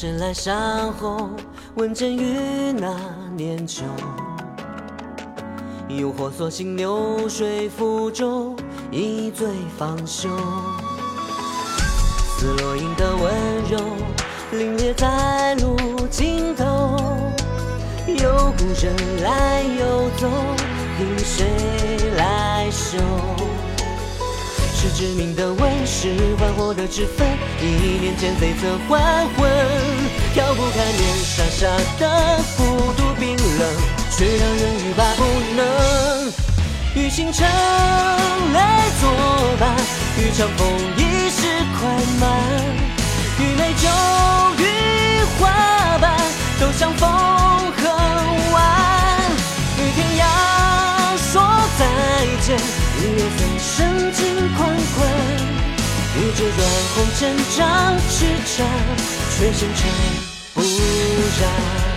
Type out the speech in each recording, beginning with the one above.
身来山后，问剑于那年秋。诱惑索性流水覆舟，一醉方休。似落英的温柔，凛冽在路尽头。有故人来又走，凭谁来收？是致命的吻，是幻火的脂粉，一念间悱恻还魂。下的孤独冰冷，却让人欲罢不能。与星辰来作伴，与长风一世快慢，与美酒与花瓣，都相逢恨晚。与天涯说再见，与月色深情款款，与这软红尘障痴缠，却深沉不染。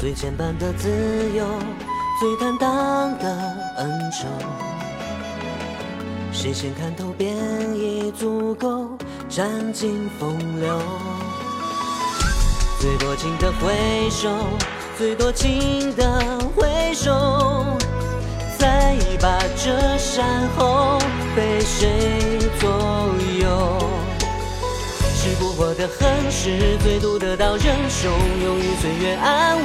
最牵绊的自由，最坦荡的恩仇。谁先看透，便已足够占尽风流。最多情的回首，最多情的回首，再把这山后被谁左右？是不惑的恨，是最毒的刀刃，汹涌于岁月安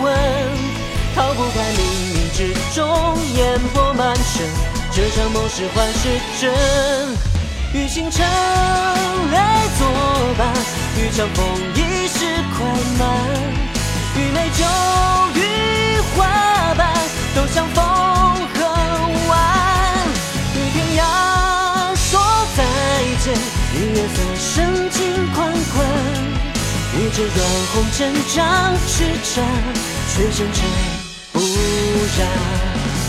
这场梦是幻是真，与星辰来作伴，与长风一世快慢，与美酒与花瓣，都相逢恨晚。与天涯说再见，与月色深情款款，与这软红尘障痴缠，却深沉不染。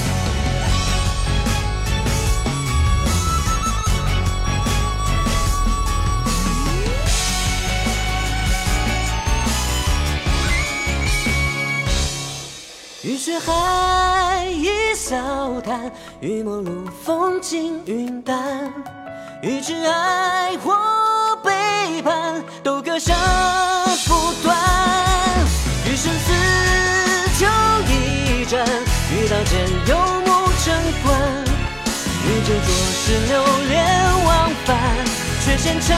与雪海一笑谈，与陌路风轻云淡，与挚爱或背叛，都割舍不断。与生死就一战，与刀剑游牧尘寰，与这座是流连忘返，却纤尘